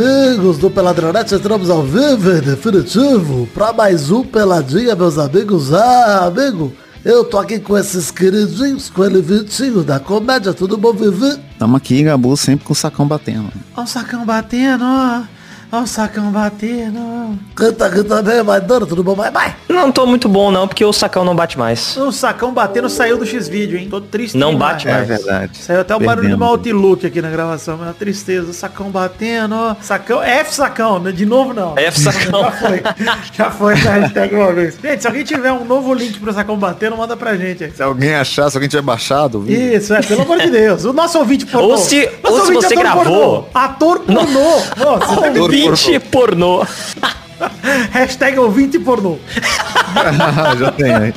amigos do Peladronete? Entramos ao vivo em definitivo para mais um Peladinha, meus amigos. Ah, amigo, eu tô aqui com esses queridinhos, com ele Vitinho da comédia. Tudo bom, Vivi? Tamo aqui, Gabu, sempre com o sacão batendo. Ó o sacão batendo, ó. Ó o sacão batendo. Canta, canta bem, vai dando, tudo bom? Vai, vai. Não tô muito bom não, porque o sacão não bate mais. O sacão batendo saiu do X-Vídeo, hein? Tô triste. Não demais. bate É mais. verdade. Saiu até o barulho do outlook aqui na gravação, é uma tristeza. O sacão batendo, ó. Sacão, F sacão, né? De novo não. F sacão. Já foi. Já foi essa hashtag uma vez. Gente, se alguém tiver um novo link pro sacão batendo, manda pra gente aí. Se alguém achar, se alguém tiver baixado, viu? Isso, é, pelo amor de Deus. O nosso ouvinte pornô. Ou se- Nosso ou se ouvinte você ator gravou. Pornô, ator pornô. Nossa, você tá me- Ouvinte pornô. Hashtag ouvinte pornô. Já tem aí.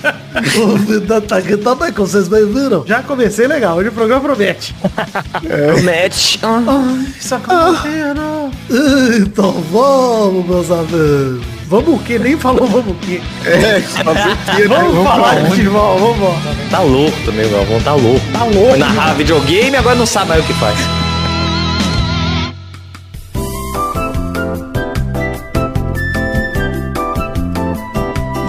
O Vida tá aqui também, como vocês bem viram. Já comecei legal. Hoje o programa promete. Promete. Ai, sacão batendo. Então vamos, meus amigos. Vamos o quê? Nem falou vamos o quê. É, fazer o quê, né? Vamos pra falar de futebol, vamos embora. Tá louco também, Galvão. Tá louco. Tá louco. Foi narrar videogame agora não sabe mais o que faz.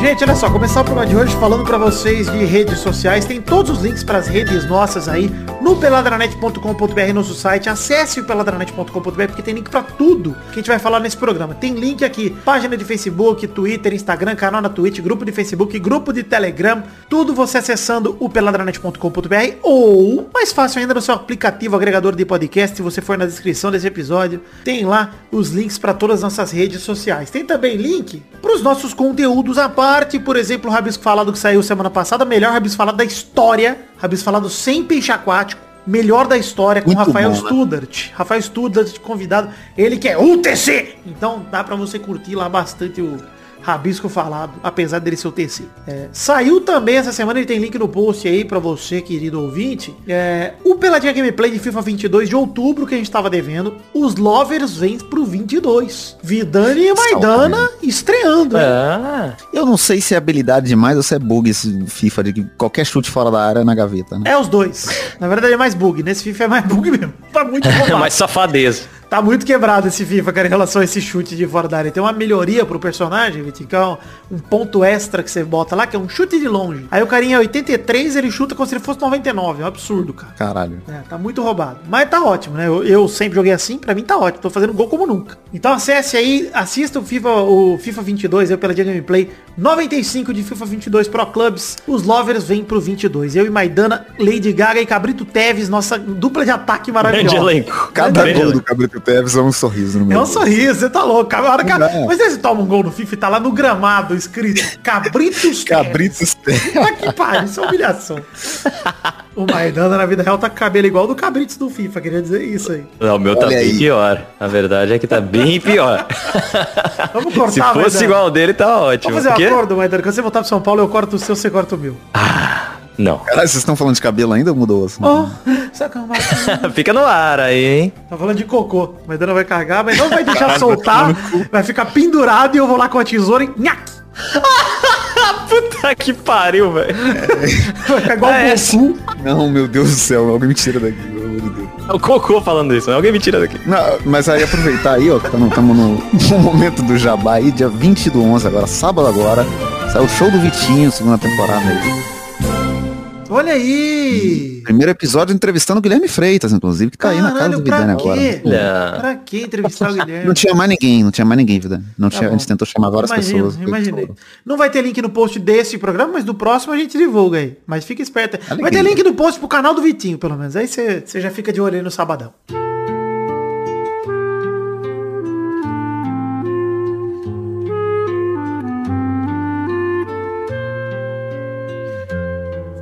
Gente, olha só, começar o programa de hoje falando pra vocês de redes sociais. Tem todos os links pras redes nossas aí no peladranet.com.br, nosso site. Acesse o peladranet.com.br porque tem link pra tudo que a gente vai falar nesse programa. Tem link aqui, página de Facebook, Twitter, Instagram, canal na Twitch, grupo de Facebook, grupo de Telegram. Tudo você acessando o peladranet.com.br ou, mais fácil ainda, no seu aplicativo agregador de podcast. Se você for na descrição desse episódio, tem lá os links pra todas as nossas redes sociais. Tem também link pros nossos conteúdos à parte, por exemplo, o Rabisco Falado que saiu semana passada, melhor Rabisco Falado da história, Rabisco Falado sem peixe aquático, melhor da história com Muito Rafael bom, né? Studart. Rafael Studart convidado, ele que é UTC. Então dá pra você curtir lá bastante o Rabisco Falado, apesar dele ser o TC. É, saiu também essa semana, ele tem link no post aí pra você, querido ouvinte. É, o Peladinha Gameplay de FIFA 22 de outubro que a gente tava devendo. Os Lovers vêm pro 22. Vidani e Maidana estreando. hein? Ah, Eu não sei se é habilidade demais ou se é bug esse FIFA de que qualquer chute fora da área é na gaveta, né? É os dois. Na verdade é mais bug. Nesse FIFA é mais bug mesmo. Tá muito é mais safadeza. Tá muito quebrado esse FIFA, cara, em relação a esse chute de fora da área. Tem uma melhoria pro personagem, Vitinho, que é um, um ponto extra que você bota lá, que é um chute de longe. Aí o carinha é 83, ele chuta como se ele fosse 99. É um absurdo, cara. Caralho. É, tá muito roubado. Mas tá ótimo, né? Eu, eu sempre joguei assim, pra mim tá ótimo. Tô fazendo gol como nunca. Então acesse aí, assista o FIFA, o FIFA 22, eu pela Dia Gameplay. 95 de FIFA 22 Pro Clubs. Os lovers vêm pro 22. Eu e Maidana, Lady Gaga e Cabrito Teves, nossa dupla de ataque Grande maravilhosa. elenco. Cada Grande gol do. Cabrito Teves é um sorriso no meu É um sorriso, você tá louco. A hora que, é. mas você toma um gol no FIFA e tá lá no gramado escrito Cabritos Teves. Cabritos Teves. Puta que pariu, isso é humilhação. O Maidana na vida real tá com o cabelo igual do Cabritos do FIFA, queria dizer isso aí. Não, o meu tá Olha bem aí. pior. A verdade é que tá bem pior. Vamos cortar, Se fosse Maidana. igual ao dele, tá ótimo. Vamos fazer um acordo, Maidana. Quando você voltar pro São Paulo, eu corto o seu, você corta o meu. Não. Caralho, vocês estão falando de cabelo ainda ou mudou? Assim? Oh. Fica no ar aí, hein? Tá falando de cocô. Maidana vai carregar, mas não vai deixar soltar. Vai ficar pendurado e eu vou lá com a tesoura e... Nhac! Puta que pariu, velho. Vai ficar igual É. Goku. Não, meu Deus do céu, alguém me tira daqui, pelo amor de Deus. É o Cocô falando isso. Alguém me tira daqui. Não, mas aí aproveitar aí, ó, que estamos no, no momento do Jabá aí, dia 20 do 11 agora, sábado agora, saiu o show do Vitinho, segunda temporada aí. Olha aí! Primeiro episódio entrevistando o Guilherme Freitas, inclusive, que tá aí na casa do Vidani agora. Olha. Pra que entrevistar o Guilherme? Não tinha mais ninguém, não tinha mais ninguém, Vidani. Não tinha, a Tá gente tentou chamar várias Imagino, pessoas. imaginei. Não vai ter link no post desse programa, mas do próximo a gente divulga aí. Mas fica esperto. Vai ter Alegria. link no post pro canal do Vitinho, pelo menos. Aí você você já fica de olho aí no sabadão.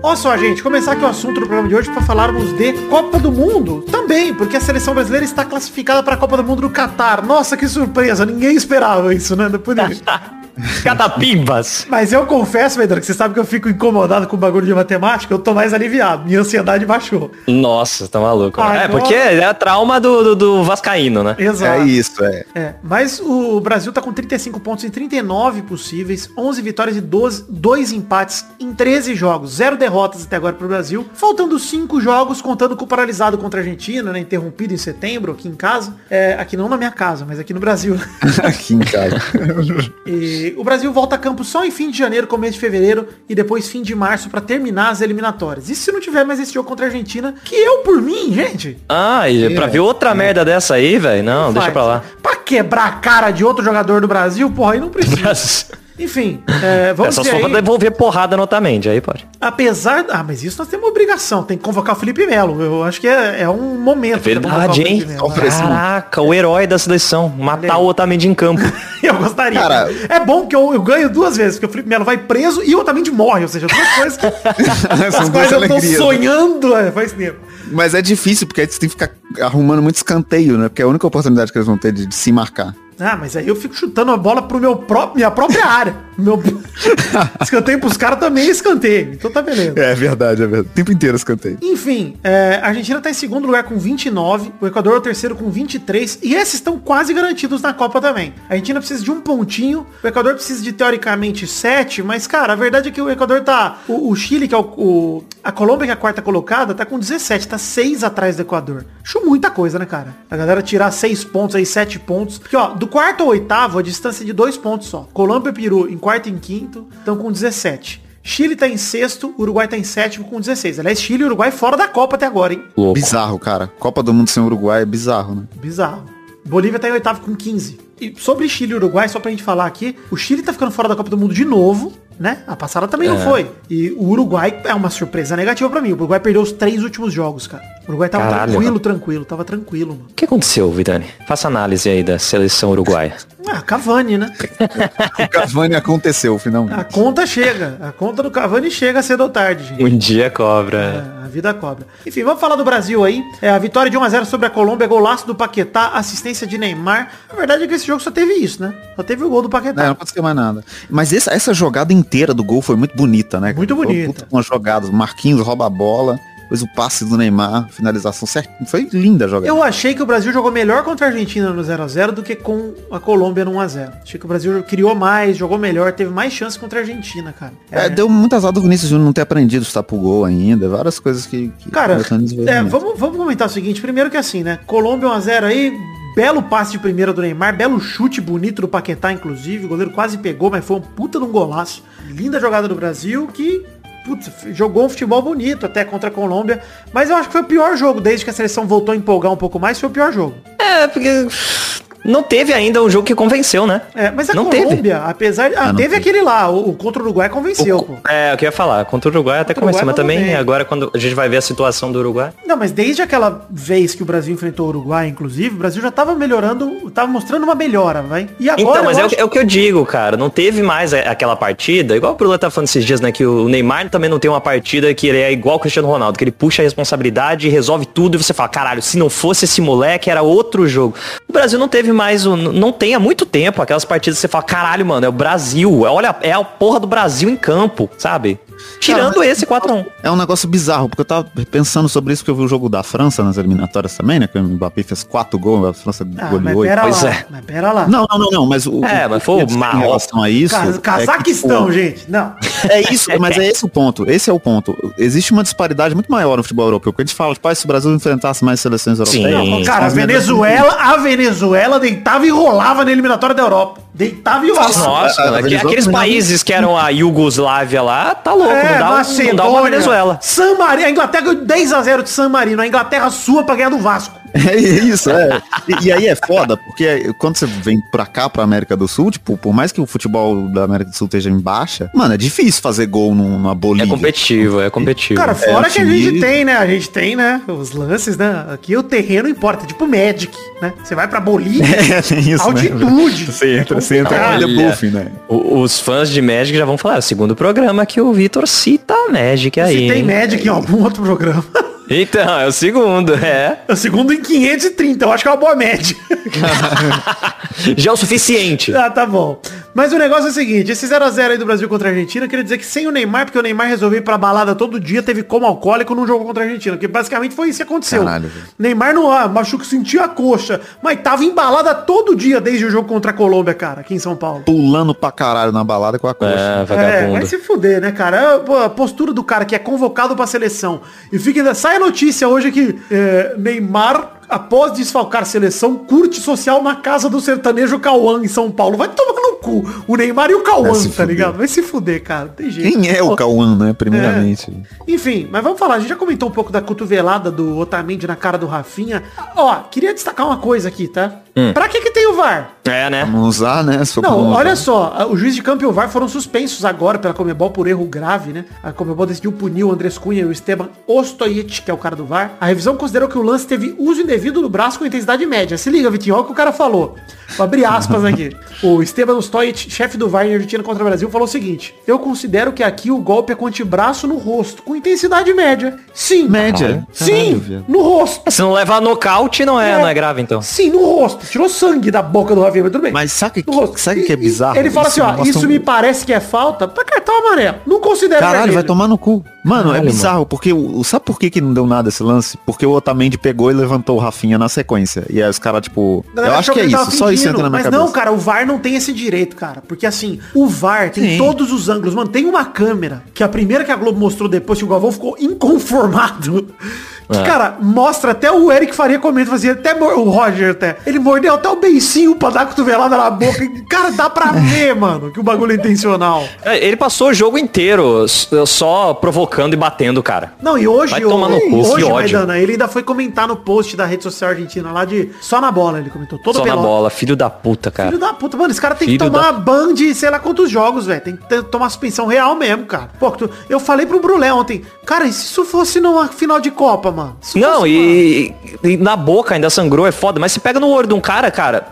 Olha só, gente, começar aqui o assunto do programa de hoje para falarmos de Copa do Mundo. Também, porque a seleção brasileira está classificada para a Copa do Mundo no Catar. Nossa, que surpresa, ninguém esperava isso, né? Depois de Catapimbas. Mas eu confesso, Pedro, que você sabe que eu fico incomodado com o bagulho de matemática, eu tô mais aliviado. Minha ansiedade baixou. Nossa, tá maluco. Agora- É, porque é a trauma do, do, do Vascaíno, né? Exato. É isso, é. É, mas o Brasil tá com 35 pontos em 39 possíveis, 11 vitórias e 12, 2 empates em 13 jogos, zero derrotas até agora pro Brasil, faltando 5 jogos, contando com o paralisado contra a Argentina, né, interrompido em setembro, aqui em casa, é, aqui não na minha casa, mas aqui no Brasil. Aqui em casa. E o Brasil volta a campo só em fim de janeiro, começo de fevereiro e depois fim de março pra terminar as eliminatórias. E se não tiver mais esse jogo contra a Argentina, que eu por mim, gente, Ah, e pra ver outra merda dessa aí, velho? Não, deixa faz. pra lá. Pra quebrar a cara de outro jogador do Brasil, porra, aí não precisa. Enfim, é, É vamos só ver só aí. devolver porrada no Otamendi, aí pode. Apesar... Ah, mas isso nós temos uma obrigação. Tem que convocar o Felipe Melo. Eu acho que é, é um momento. o Verdade, hein? Oferecimento. Caraca, o herói da seleção. Matar o Otamendi em campo. Eu gostaria. Cara- é bom que eu, eu ganho duas vezes, porque o Felipe Melo vai preso e o Otamendi morre. Ou seja, duas coisas as São duas quais eu tô alegrias. sonhando é, faz tempo. Mas é difícil, porque aí você tem que ficar arrumando muito escanteio, né? Porque é a única oportunidade que eles vão ter de, de se marcar. Ah, mas aí eu fico chutando a bola pro meu próprio, minha própria área. Meu... escanteio pros caras também é escanteio. Então tá beleza. É verdade, é verdade. O tempo inteiro escanteio. Enfim, é, a Argentina tá em segundo lugar com 29, o Equador é o terceiro com 23, e esses estão quase garantidos na Copa também. A Argentina precisa de um pontinho, o Equador precisa de teoricamente 7, mas cara, a verdade é que o Equador tá. O, o Chile, que é o, o- A Colômbia, que é a quarta colocada, tá com 17, tá 6 atrás do Equador. Acho muita coisa, né, cara? A galera tirar 6 pontos aí, 7 pontos. Porque, ó, do quarto ao oitavo, a distância é de 2 pontos só. Colômbia e Peru em quarto e em quinto, estão com 17. Chile tá em sexto, Uruguai tá em sétimo com 16. Aliás, Chile e Uruguai fora da Copa até agora, hein? Louco. Bizarro, cara. Copa do Mundo sem Uruguai é bizarro, né? Bizarro. Bolívia tá em oitavo com 15. E sobre Chile e Uruguai, só pra gente falar aqui, o Chile tá ficando fora da Copa do Mundo de novo, né? A passada também não foi. E o Uruguai é uma surpresa negativa pra mim. O Uruguai perdeu os três últimos jogos, cara. O Uruguai tava Caralho. tranquilo, tranquilo, tava tranquilo, mano. O que aconteceu, Vidani? Faça análise aí da seleção uruguaia. Ah, Cavani, né? O Cavani aconteceu, A finalmente. conta chega. A conta do Cavani chega cedo ou tarde, gente. Um dia cobra. É, a vida cobra. Enfim, vamos falar do Brasil aí. É, a vitória de 1x0 sobre a Colômbia, golaço do Paquetá, assistência de Neymar. A verdade é que esse jogo só teve isso, né? Só teve o gol do Não, Paquetá. não aconteceu mais nada. Mas essa, essa jogada inteira do gol foi muito bonita, né? Muito bonita. Uma jogada, o Marquinhos rouba a bola, depois o passe do Neymar, finalização certa. Foi linda a jogada. Eu achei que o Brasil jogou melhor contra a Argentina no 0x0 do que com a Colômbia no 1x0. Achei que o Brasil criou mais, jogou melhor, teve mais chance contra a Argentina, cara. É, deu muito azar do Vinícius Júnior não ter aprendido estar pro gol ainda, várias coisas que... que Cara, é, vamos, vamos comentar o seguinte. Primeiro que assim, né? Colômbia 1x0 aí, belo passe de primeira do Neymar, belo chute bonito do Paquetá, inclusive. O goleiro quase pegou, mas foi um puta de um golaço. Linda jogada do Brasil que, putz, jogou um futebol bonito até contra a Colômbia. Mas eu acho que foi o pior jogo, desde que a seleção voltou a empolgar um pouco mais, foi o pior jogo. É, porque não teve ainda um jogo que convenceu, né? É, mas a Não teve. Colômbia, apesar de... Ah, não teve teve. aquele lá, o, o contra o Uruguai convenceu, pô. É, o que eu ia falar. Contra o Uruguai até Contra o convenceu, mas também também. agora quando a gente vai ver a situação do Uruguai. Não, mas desde aquela vez que o Brasil enfrentou o Uruguai, inclusive, o Brasil já tava melhorando, tava mostrando uma melhora, vai. E agora Então, mas eu é o, acho- é o que eu digo, cara. Não teve mais aquela partida, igual o Brula tá falando esses dias, né? Que o Neymar também não tem uma partida que ele é igual o Cristiano Ronaldo, que ele puxa a responsabilidade e resolve tudo e você fala, caralho, se não fosse esse moleque, era outro jogo. O Brasil não teve mais, o, não tem há muito tempo aquelas partidas que você fala, caralho, mano, é o Brasil. Olha, é a porra do Brasil em campo, sabe? Tirando Cara, esse 4x1. É um negócio bizarro, porque eu tava pensando sobre isso, porque eu vi o jogo da França nas eliminatórias também, né? Que o Mbappé fez quatro gols, a França Ah, mas goleou. pera Pois lá, é. mas pera lá. Não, não, não, não, mas o. É, o- mas foi o em Marrocos. relação a isso. Ca- é que, Cazaquistão, tipo, gente. Não. É isso, mas é esse o ponto. Esse é o ponto. Existe uma disparidade muito maior no futebol europeu. Porque a gente fala, tipo, ah, se o Brasil enfrentasse mais seleções Sim. europeias. Não, Cara, a as melhores- Venezuela, a Venezuela deitava e rolava na eliminatória da Europa. Deitava e rolava. Nossa, a- a mano, aqu- Venezuela aqueles países que eram a Iugoslávia lá, tá louco, É, não, dá, um- não dá uma Macedônia, Venezuela. San Marino, a Inglaterra 10x0 de San Marino, a Inglaterra sua pra ganhar do Vasco. É isso, é. E, e aí é foda, porque quando você vem pra cá, pra América do Sul, tipo, por mais que o futebol da América do Sul esteja em baixa, mano, é difícil fazer gol num- numa É Bolívia. competitivo, é competitivo. Cara, fora o que a gente tem, né? A gente tem, né? Os lances, né? Aqui o terreno importa, tipo Magic, né? Você vai pra Bolívia, É, tem isso, né? altitude. Você entra, você entra Olha. buff, né? O- Os fãs de Magic já vão falar, é o segundo programa que o Vitor cita a Magic aí. Se tem? Magic em algum outro programa. Então, é o segundo, é. É o segundo em 530, eu acho que é uma boa média. Já é o suficiente. ah, tá bom. Mas o negócio é o seguinte, esse 0x0 aí do Brasil contra a Argentina, eu queria dizer que sem o Neymar, porque o Neymar resolveu ir pra balada todo dia, teve como alcoólico num jogo contra a Argentina, porque basicamente foi isso que aconteceu. Caralho. Neymar não ah, machuca, sentia a coxa, mas tava embalada todo dia desde o jogo contra a Colômbia, cara, aqui em São Paulo. Pulando pra caralho na balada com a coxa. É, É, vagabundo. vai se fuder, né, cara? É, A postura do cara que é convocado pra seleção e fica ainda. Sai notícia hoje que é, Neymar, após desfalcar seleção, curte social na casa do sertanejo Cauã em São Paulo. Vai tomar no cu. O Neymar e o Cauã, tá fuder. ligado? Vai se fuder, cara. Tem jeito. Quem é o Cauã, né? Primeiramente. enfim, mas vamos falar, a gente já comentou um pouco da cotovelada do Otamendi na cara do Rafinha. Ó, queria destacar uma coisa aqui, tá? Pra que que tem o VAR? É, né? Vamos usar, né? Não, usar. olha só, o juiz de campo e o VAR foram suspensos agora pela Comebol por erro grave, né? A Comebol decidiu punir o Andrés Cunha e o Esteban Ostojic, que é o cara do VAR. A revisão considerou que o lance teve uso indevido do braço com intensidade média. Se liga, Vitinho, olha o que o cara falou. Vou abrir aspas aqui. O Esteban Ostojic, chefe do VAR em Argentina contra o Brasil, falou o seguinte. Eu considero que aqui o golpe é com antebraço no rosto, com intensidade média. Sim. Média? Sim, Caralho, no rosto. Se não levar nocaute, não é, não é grave, então. Sim, no rosto. Tirou sangue da boca do Rafinha, mas tudo bem. Mas sabe No que, rosto. sabe que é E- e bizarro? Ele fala assim, ó, isso um- me parece que é falta pra cartão amarelo. Não considero Caralho, vermelho. vai tomar no cu. Mano, Caralho, é bizarro, porque o, sabe por que, que não deu nada esse lance? Porque o Otamendi pegou e levantou o Rafinha na sequência. E aí os caras, tipo. A Eu acho que é isso, só isso fingindo, entra na minha Mas cabeça. não, cara, o VAR não tem esse direito, cara. Porque assim, o VAR tem Sim. todos os ângulos. Mano, tem uma câmera, que a primeira que a Globo mostrou depois que o Galvão ficou inconformado. Que, É. cara, mostra até o Eric Faria comenta, fazia até o Roger até. Ele mordeu até o beicinho pra dar cotovelada na boca. Cara, dá pra ver, mano, que o bagulho é intencional. É, Ele passou o jogo inteiro só provocando e batendo, cara. Não, e hoje, Vai tomar no cu, hoje que ódio. Maidana, ele ainda foi comentar no post da rede social argentina lá de só na bola, ele comentou. Todo Só na pelota. bola, filho da puta, cara. Filho da puta, mano, esse cara tem que Filho tomar ban de sei lá quantos jogos, velho. Tem que ter- tomar suspensão real mesmo, cara. Pô, eu falei pro Brulé ontem, cara, e se isso fosse numa final de Copa, mano? Se Não, e, e na boca ainda sangrou, é foda. Mas se pega no olho de um cara, cara,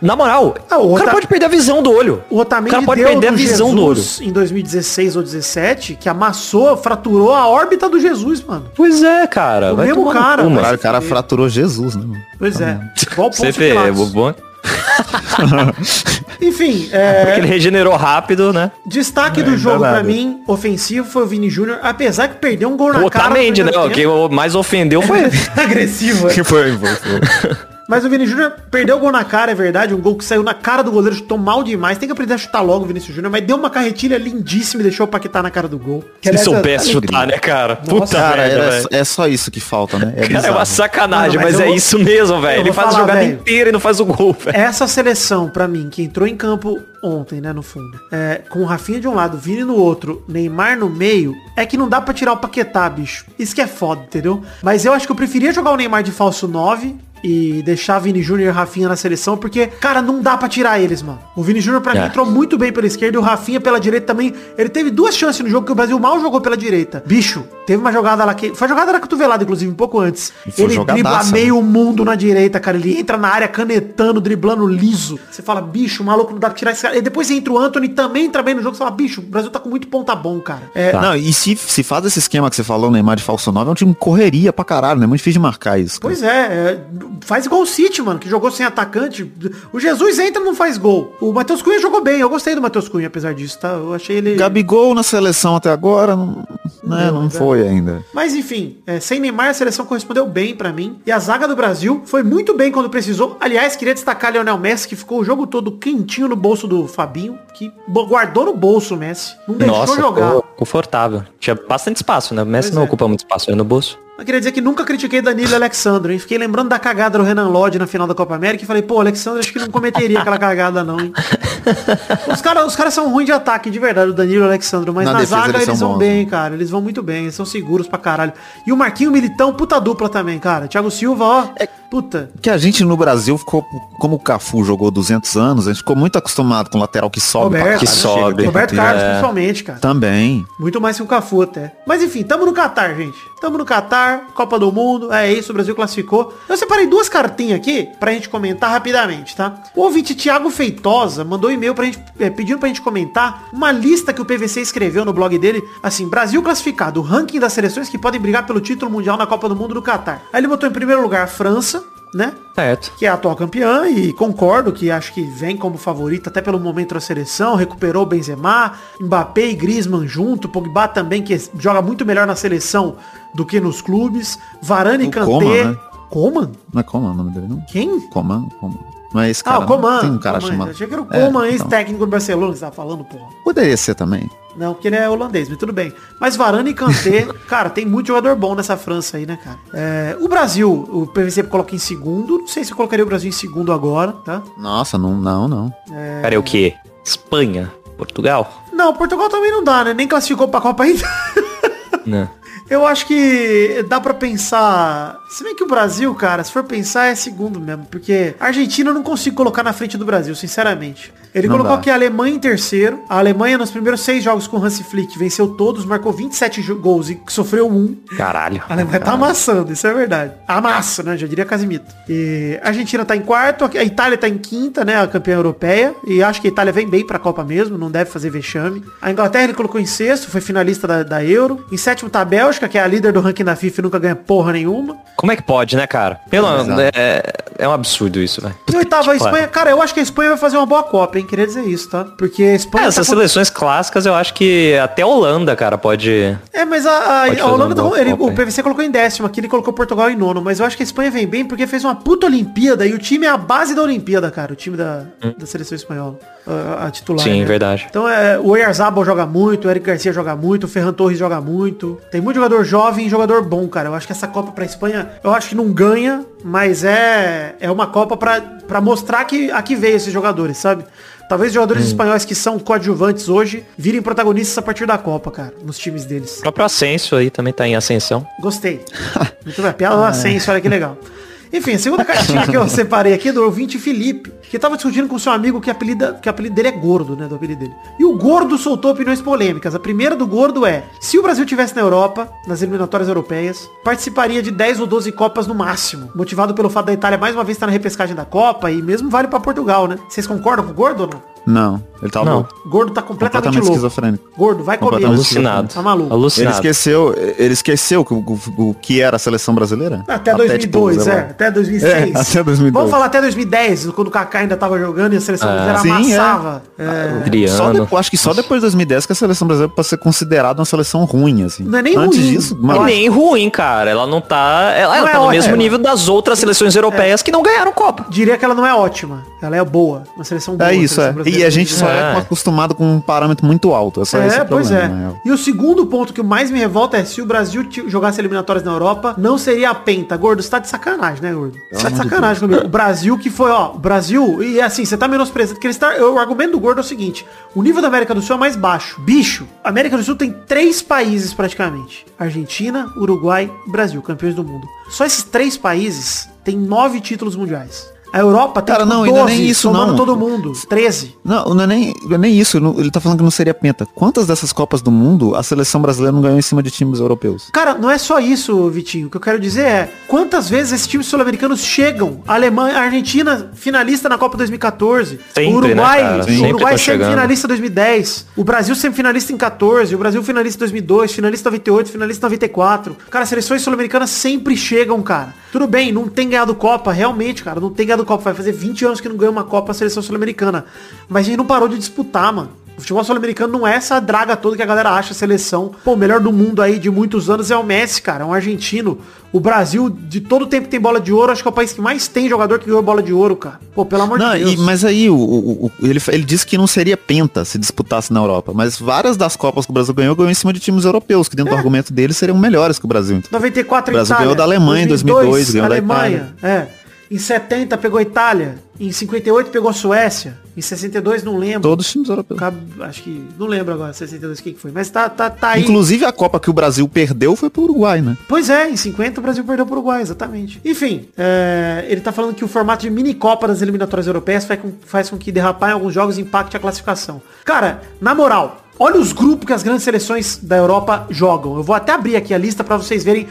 na moral, Ah, o o cara Ota- pode perder a visão do olho. O Otamendi cara pode perder a visão do olho. Jesus em 2016 ou 17, que amassou, fraturou a órbita do Jesus, mano. Pois é, cara. O mesmo cara. Caralho, o cara fraturou Jesus, né? mano? Pois é. Igual Você vê, é bom. Enfim, Porque é, ele regenerou rápido, né? destaque Não do é jogo pra nada. mim, ofensivo, foi o Vini Júnior, apesar que perdeu um gol na O cara. no Otamendi, né? que mais ofendeu foi ele. Agressivo, é. Foi, foi, foi. Mas o Vini Júnior perdeu o gol na cara, é verdade. Um gol que saiu na cara do goleiro, chutou mal demais. Tem que aprender a chutar logo o Vinícius Júnior. Mas deu uma carretilha lindíssima e deixou o Paquetá na cara do gol. Que, Se aliás, soubesse é- chutar, né, cara? Puta Cara, merda, velho. é só isso que falta, né? É Cara, é uma sacanagem, Mano, mas mas, eu é vou- isso mesmo, velho. Ele faz a falar, jogada velho. inteira e não faz o gol, velho. Essa seleção, pra mim, que entrou em campo ontem, né, no fundo, é, com o Rafinha de um lado, Vini no outro, Neymar no meio, é que não dá pra tirar o Paquetá, bicho. Isso que é foda, entendeu? Mas eu acho que eu preferia jogar o Neymar de falso 9 e deixar Vini Júnior e Rafinha na seleção, porque, cara, não dá pra tirar eles, mano. O Vini Júnior, pra mim, É. entrou muito bem pela esquerda e o Rafinha pela direita também. Ele teve duas chances no jogo que o Brasil mal jogou pela direita. Bicho, teve uma jogada lá que... Foi a jogada da cotovelada, inclusive, um pouco antes. Foi Ele dribla meio né? o mundo na direita, cara. Ele entra na área canetando, driblando liso. Você fala, bicho, o maluco não dá pra tirar esse cara. E depois entra o Anthony, também entra bem no jogo. Você fala, bicho, o Brasil tá com muito ponta bom, cara. É, Tá. Não, e se, se faz esse esquema que você falou, Neymar de falso 9, é um time correria pra caralho, né? Muito difícil de marcar isso. cara. Pois é, é, faz igual o City, mano, que jogou sem atacante. O Jesus entra e não faz gol. O Matheus Cunha jogou bem. Eu gostei do Matheus Cunha, apesar disso, tá? Eu achei ele... Gabigol na seleção até agora, não, né, Não, não né? Foi ainda. Mas enfim, é, sem Neymar a seleção correspondeu bem pra mim. E a zaga do Brasil foi muito bem quando precisou. Aliás, queria destacar Lionel Messi, que ficou o jogo todo quentinho no bolso do Fabinho, que guardou no bolso o Messi. Não deixou Nossa, jogar. ficou confortável. Tinha bastante espaço, né? O Messi Pois não é. ocupa muito espaço aí no bolso. Eu queria dizer que nunca critiquei Danilo e Alexandre, hein? Fiquei lembrando da cagada do Renan Lodge na final da Copa América e falei, pô, Alexandre acho que não cometeria aquela cagada não, hein? Os caras os caras são ruins de ataque, de verdade, o Danilo e o Alexandre, mas Na na, zaga eles eles, vão bons, bem, né? cara. Eles vão muito bem, eles são seguros pra caralho. E o Marquinho Militão, puta dupla também, cara. Thiago Silva, ó, puta. Que a gente no Brasil ficou, como o Cafu jogou 200 anos, a gente ficou muito acostumado com lateral que sobe Roberto, que sobe. Roberto. Carlos, É. principalmente, cara. Também. Muito mais que o Cafu até. Mas enfim, tamo no Catar, gente. Tamo no Catar, Copa do Mundo, é isso, o Brasil classificou. Eu separei duas cartinhas aqui pra gente comentar rapidamente, tá? O ouvinte Thiago Feitosa mandou um e-mail pra gente, é, pedindo pra gente comentar uma lista que o PVC escreveu no blog dele, assim, Brasil classificado, ranking das seleções que podem brigar pelo título mundial na Copa do Mundo do Catar. Aí ele botou em primeiro lugar a França, né? Certo. que é a atual campeã e concordo que acho que vem como favorita até pelo momento da seleção, recuperou o Benzema, Mbappé e Griezmann junto, Pogba também que joga muito melhor na seleção do que nos clubes, Varane e Kanté. Coman, né? Coman? Não é Coman o nome dele, não? Quem? Coman? Coman. É esse Ah, cara. o não? Coman. Tem um cara Coman. chamado... Eu achei que era o É, Coman, então. ex-técnico do Barcelona que você tava falando, porra. Poderia ser também. Não, porque ele é holandês, mas tudo bem. Mas Varane e Kanté, cara, tem muito jogador bom nessa França aí, né, cara? É, o Brasil, o PVC coloca em segundo. Não sei se eu colocaria o Brasil em segundo agora, tá? Nossa, não, não, não. Cara, é o quê? Espanha? Portugal? Não, Portugal também não dá, né? Nem classificou pra Copa ainda. Não. Eu acho que dá pra pensar. Se bem que o Brasil, cara, se for pensar, é segundo mesmo. Porque a Argentina eu não consigo colocar na frente do Brasil, sinceramente. Ele Não colocou dá. aqui a Alemanha em terceiro. A Alemanha, nos primeiros seis jogos com o Hansi Flick, venceu todos, marcou 27 jo- gols e sofreu um. Caralho. A Alemanha tá amassando, isso é verdade. Amassa, né? Já diria Casimito. E a Argentina tá em quarto, a Itália tá em quinta, né? A campeã europeia. E acho que a Itália vem bem pra Copa mesmo, não deve fazer vexame. A Inglaterra ele colocou em sexto, foi finalista da, da Euro. Em sétimo tá a Bélgica, que é a líder do ranking da FIFA e nunca ganha porra nenhuma. Como é que pode, né, cara? Pelo Exato. é, é um absurdo isso, velho. E oitava a Espanha, cara, eu acho que a Espanha vai fazer uma boa Copa, Queria dizer isso, tá? Porque a É, Espanha. tá essas com- seleções clássicas eu acho que até a Holanda, cara, pode. É, mas a, a, a Holanda, boa tá- ele- o? PVC colocou em décimo, aqui ele colocou Portugal em nono, mas eu acho que a Espanha vem bem porque fez uma puta Olimpíada e o time é a base da Olimpíada, cara, o time da, da seleção espanhola, a, a titular. Hum. Sim, né? verdade. Então é, o Oyarzabal joga muito, o Eric Garcia joga muito, o Ferran Torres joga muito. Tem muito jogador jovem e jogador bom, cara. Eu acho que essa Copa pra Espanha, eu acho que não ganha, mas é, é uma Copa pra, pra mostrar que aqui veio esses jogadores, sabe? Talvez jogadores Hum. espanhóis que são coadjuvantes hoje virem protagonistas a partir da Copa, cara, nos times deles. O próprio Ascenso aí também tá em ascensão. Gostei. Muito bem. Piada do Ascenso, olha que legal. Enfim, a segunda cartinha que eu separei aqui é do ouvinte Felipe, que tava discutindo com seu amigo que, apelida, que o apelido dele é Gordo, né? Do apelido dele. E o Gordo soltou opiniões polêmicas. A primeira do Gordo é, se o Brasil tivesse na Europa, nas eliminatórias europeias, participaria de 10 ou 12 Copas no máximo. Motivado pelo fato da Itália mais uma vez estar na repescagem da Copa e mesmo vale pra Portugal, né? Vocês concordam com o Gordo ou não? Não, ele tá Não. louco. Gordo tá completamente, Completamente louco. esquizofrênico. Gordo, vai comer. Alucinado. Tá maluco. Ele Alucinado. esqueceu, ele esqueceu que o, o- o que era a seleção brasileira? Até 2002, tipo, sei é. lá. Até 2006. É, até 2002. Vamos falar até 2010, quando o Kaká ainda tava jogando e a seleção É. brasileira Sim, é. amassava. É. Só Adriano. depois, acho que só depois de 2010 que a seleção brasileira pode ser considerada uma seleção ruim, assim. Não é nem Antes ruim. disso, E mano, acho- nem ruim, cara. Ela não tá. Ela, Não ela é tá no mesmo nível das outras seleções europeias que não ganharam Copa. Diria que ela não é ótima. Ela é boa. Uma seleção boa. é isso, é. E a gente só é. É. acostumado com um parâmetro muito alto. É só esse É, pois problema, é. real. E o segundo ponto que mais me revolta é se o Brasil jogasse eliminatórias na Europa, não seria a penta. Gordo, você tá de sacanagem, né, Gordo? Você tá de sacanagem comigo. O Brasil que foi, ó, o Brasil, e assim, você tá menosprezando, porque eles tá, o argumento do Gordo é o seguinte, o nível da América do Sul é mais baixo. Bicho, a América do Sul tem três países praticamente. Argentina, Uruguai e Brasil, campeões do mundo. Só esses três países têm nove títulos mundiais. A Europa tem Cara, tipo, não, ainda 12, nem isso, não. todo mundo. 13. Não, não é nem, não é nem isso. não- Ele tá falando que não seria penta. Quantas dessas Copas do Mundo a seleção brasileira não ganhou em cima de times europeus? Cara, não é só isso, Vitinho. O que eu quero dizer é quantas vezes esses times sul-americanos chegam. A Alemanha, a Argentina, finalista na Copa 2014. Sempre, o Uruguai, né, cara? o Uruguai tão sempre chegando. finalista em 2010. O Brasil sempre finalista em 14. O Brasil finalista em 2002, finalista em 98, finalista em 94. Cara, as seleções sul-americanas sempre chegam, cara. Tudo bem, não tem ganhado Copa, realmente, cara. Não tem ganhado Copa. Vai fazer 20 anos que não ganha uma Copa a seleção sul-americana. Mas a gente não parou de disputar, mano. O futebol sul-americano não é essa draga toda que a galera acha a seleção. Pô, o melhor do mundo aí de muitos anos é o Messi, cara. É um argentino. O Brasil, de todo tempo tem bola de ouro, acho que é o país que mais tem jogador que ganhou bola de ouro, cara. Pô, pelo amor Não, de Deus. e- mas aí o, o- o- ele, ele disse que não seria penta se disputasse na Europa. Mas várias das Copas que o Brasil ganhou, ganhou em cima de times europeus, que dentro do argumento deles seriam melhores que o Brasil. Então, 94 O Brasil Itália. ganhou da Alemanha em 2002, ganhou da Alemanha, é. Em 70 pegou a Itália. Em 58 pegou a Suécia. Em 62 não lembro. Todos os times europeus. Acho que. Não lembro agora 62 quem que foi. Mas tá, tá, tá aí. Inclusive a Copa que o Brasil perdeu foi pro Uruguai, né? Pois é, em 50 o Brasil perdeu pro Uruguai, exatamente. Enfim, é, ele tá falando que o formato de mini Copa das eliminatórias europeias faz com, faz com que derrapar em alguns jogos impacte a classificação. Cara, na moral, Olha os grupos que as grandes seleções da Europa jogam. Eu vou até abrir aqui a lista pra vocês verem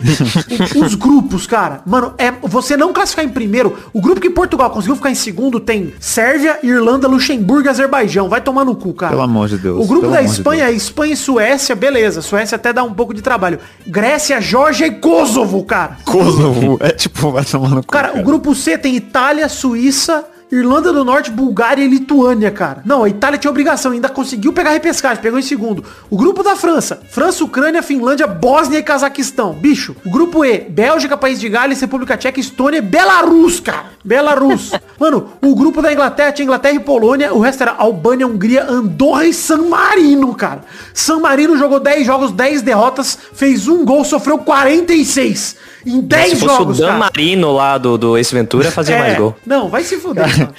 os grupos, cara. Mano, é você não classificar em primeiro. O grupo que Portugal conseguiu ficar em segundo tem Sérvia, Irlanda, Luxemburgo e Azerbaijão. Vai tomar no cu, cara. Pelo amor de Deus, O grupo da amor de Espanha é Espanha e Suécia, beleza. Suécia até dá um pouco de trabalho. Grécia, Geórgia e Kosovo, cara. Kosovo. É tipo, vai tomar no cu, Cara, o grupo C tem Itália, Suíça, Irlanda do Norte, Bulgária e Lituânia, cara. Não, a Itália tinha obrigação, ainda conseguiu pegar repescagem, pegou em segundo. O grupo da França, França, Ucrânia, Finlândia, Bósnia e Cazaquistão. Bicho, o grupo E, Bélgica, País de Gales, República Tcheca, Estônia e Belarus, cara. Belarus. Mano, o grupo da Inglaterra tinha Inglaterra e Polônia, o resto era Albânia, Hungria, Andorra e San Marino, cara. San Marino jogou 10 jogos, 10 derrotas, fez um gol, sofreu 46. Em 10 Se fosse jogos, o Dan cara. Marino lá do, do Ace Ventura, fazia É, mais gol. Não, vai se fuder. mano.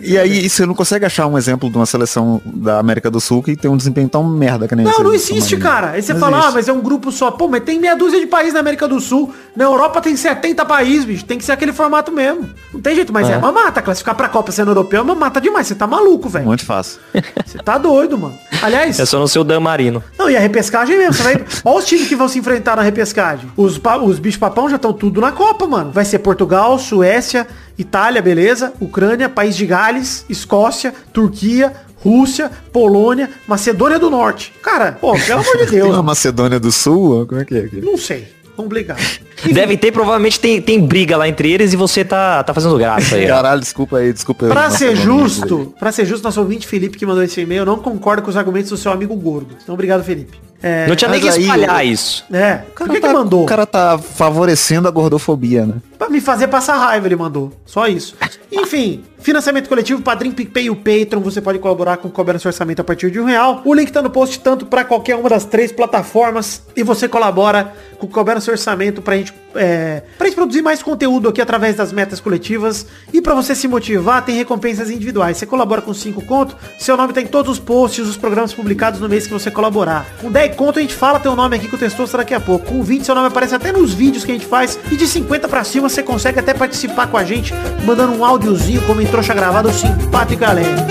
E aí, você não consegue achar um exemplo de uma seleção da América do Sul que tem um desempenho tão merda que nem Não, não existe, cara. Aí você Não fala, ah, existe. mas é um grupo só. Pô, mas tem meia dúzia de países na América do Sul. Na Europa tem 70 países, bicho. Tem que ser aquele formato mesmo. Não tem jeito, mas é, uma mata. Classificar pra Copa sendo europeu é uma mata demais. Você tá maluco, velho. Muito fácil. Você tá doido, mano. Aliás, É só não ser o Dan Marino. não, e a repescagem mesmo. Você vai... Olha os times que vão se enfrentar na repescagem. Os, pa- os bichos papão já estão tudo na Copa, mano. Vai ser Portugal, Suécia, Itália, beleza? Ucrânia, País de Gales, Escócia, Turquia, Rússia, Polônia, Macedônia do Norte. Cara, pô, pelo amor de Tem Deus. uma Macedônia do Sul? Como é que é? aqui? Não sei. Brigar. Deve ter, provavelmente tem, tem briga lá entre eles e você tá, tá fazendo graça aí. Caralho, desculpa aí, desculpa aí. Pra ser justo, pra ser justo, nosso ouvinte Felipe que mandou esse e-mail não concorda com os argumentos do seu amigo gordo. Então, obrigado, Felipe. É, Não tinha nem que aí, espalhar eu- isso. é, O por cara, que, que tá, mandou? o cara tá favorecendo a gordofobia, né? Pra me fazer passar raiva ele mandou. Só isso. Enfim, financiamento coletivo, Padrim, PicPay e o Patreon. Você pode colaborar com o Cobra Nosso Orçamento a partir de um real. O link tá no post tanto pra qualquer uma das três plataformas. E você colabora com o Cobra Nosso Orçamento pra gente, é, pra gente produzir mais conteúdo aqui através das metas coletivas. E pra você se motivar, tem recompensas individuais. Você colabora com 5 conto, seu nome tá em todos os posts, os programas publicados no mês que você colaborar. Com 10 conto a gente fala teu nome aqui com o Testoso daqui a pouco. Com 20 seu nome aparece até nos vídeos que a gente faz. E de 50 pra cima você consegue até participar com a gente, mandando um áudiozinho em trouxa gravado simpático, galera.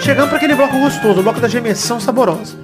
Chegamos para aquele bloco gostoso, o bloco da gemessão saborosa.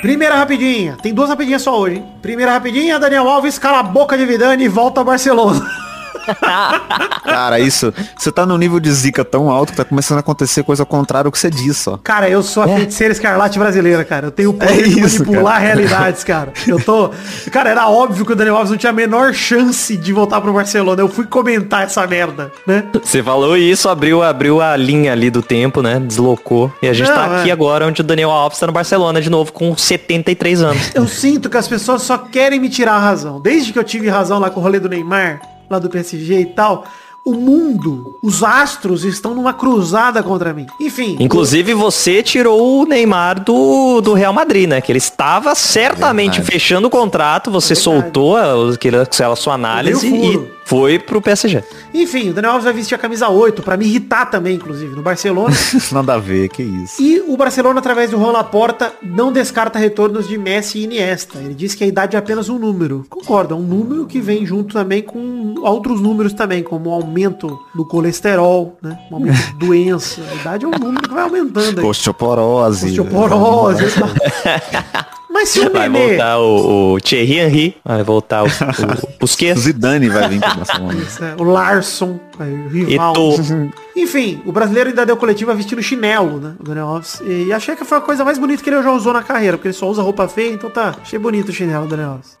Primeira rapidinha. Tem duas rapidinhas só hoje, hein? Primeira rapidinha, Daniel Alves cala a boca de Vidane e volta ao Barcelona. Cara, isso. Você tá num nível de zica tão alto que tá começando a acontecer coisa contrária ao que você diz, ó. Cara, eu sou a feiticeira escarlate brasileira, cara. Eu tenho o poder É de isso, manipular cara. realidades, cara. Eu tô. Cara, era óbvio que o Daniel Alves não tinha a menor chance de voltar pro Barcelona. Eu fui comentar essa merda, né? Você falou isso, abriu, abriu a linha ali do tempo, né? Deslocou. E a gente Não, tá aqui é. agora onde o Daniel Alves tá no Barcelona de novo com 73 anos. Eu sinto que as pessoas só querem me tirar a razão. Desde que eu tive razão lá com o rolê do Neymar, lá do PSG e tal, o mundo, os astros estão numa cruzada contra mim. Enfim. Inclusive, você tirou o Neymar do, do Real Madrid, né? Que ele estava certamente Verdade. fechando o contrato, você É soltou a, aquela sua análise e. foi pro PSG. Enfim, o Daniel Alves vai vestir a camisa 8 pra me irritar também, inclusive, no Barcelona. Nada a ver, que isso. E o Barcelona, através do Juan Laporta, não descarta retornos de Messi e Iniesta. Ele diz que a idade é apenas um número. Concordo, é um número que vem junto também com outros números também, como o aumento do colesterol, né? O aumento de doença. A idade é um número que vai aumentando aí. Osteoporose. Osteoporose. Mas se o Vai Nenê... voltar o, o Thierry Henry, vai voltar o, o Busquets. Zidane vai vir pro Barcelona. É, o Larson, aí, o rival. Eto'o. Enfim, o brasileiro ainda deu coletiva vestindo chinelo, né? O Daniel Alves. E achei que foi a coisa mais bonita que ele já usou na carreira, porque ele só usa roupa feia, então tá. Achei bonito o chinelo do Daniel Alves.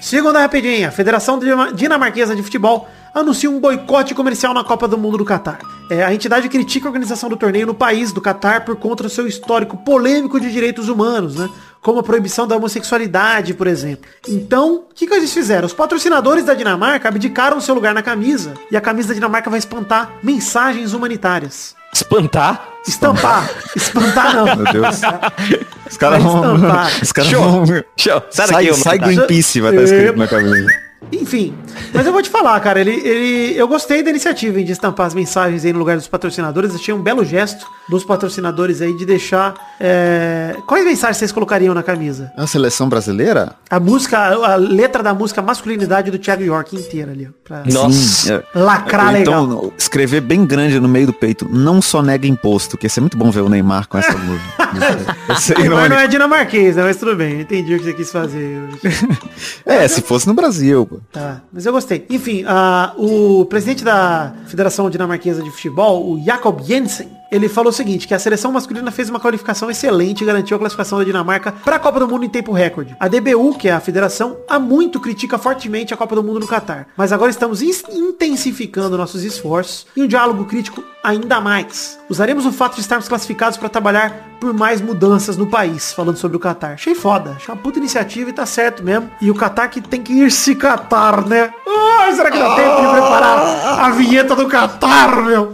Segunda rapidinha, Federação Dinama- Dinamarquesa de Futebol anuncia um boicote comercial na Copa do Mundo do Catar. É, a entidade critica a organização do torneio no país do Catar por conta do seu histórico polêmico de direitos humanos, né? Como a proibição da homossexualidade, por exemplo. Então, o que, que eles fizeram? Os patrocinadores da Dinamarca abdicaram seu lugar na camisa e a camisa da Dinamarca vai espantar mensagens humanitárias. Espantar. Estampar. Espantar não. Meu Deus. Os caras vão. estampar. Os caras Show. vão. Show. Sai Sai. Greenpeace, vai estar escrito na camisa. Enfim, mas eu vou te falar, cara, ele, ele, eu gostei da iniciativa hein, de estampar as mensagens aí no lugar dos patrocinadores. Achei um belo gesto dos patrocinadores aí de deixar. É... Quais mensagens vocês colocariam na camisa? A seleção brasileira? A música, a letra da música Masculinidade do Thiago York inteira ali. Pra Nossa. Lacrar legal. Então, escrever bem grande no meio do peito, não só nega imposto, que ia ser muito bom ver o Neymar com essa música. Mas não é dinamarquês, né? Mas tudo bem, eu entendi o que você quis fazer. É, se fosse no Brasil, pô. Tá, mas eu gostei. Enfim, ah, o presidente da Federação Dinamarquesa de Futebol, o Jakob Jensen, ele falou o seguinte, que a seleção masculina fez uma qualificação excelente e garantiu a classificação da Dinamarca para a Copa do Mundo em tempo recorde. A DBU, que é a federação, há muito critica fortemente a Copa do Mundo no Catar. Mas agora estamos intensificando nossos esforços e um diálogo crítico ainda mais. Usaremos o fato de estarmos classificados para trabalhar por mais mudanças no país, falando sobre o Catar. Achei foda, achei uma puta iniciativa e tá certo mesmo. E o Catar que tem que ir se catar, né? Ai, será que dá tempo de preparar a vinheta do Catar, meu?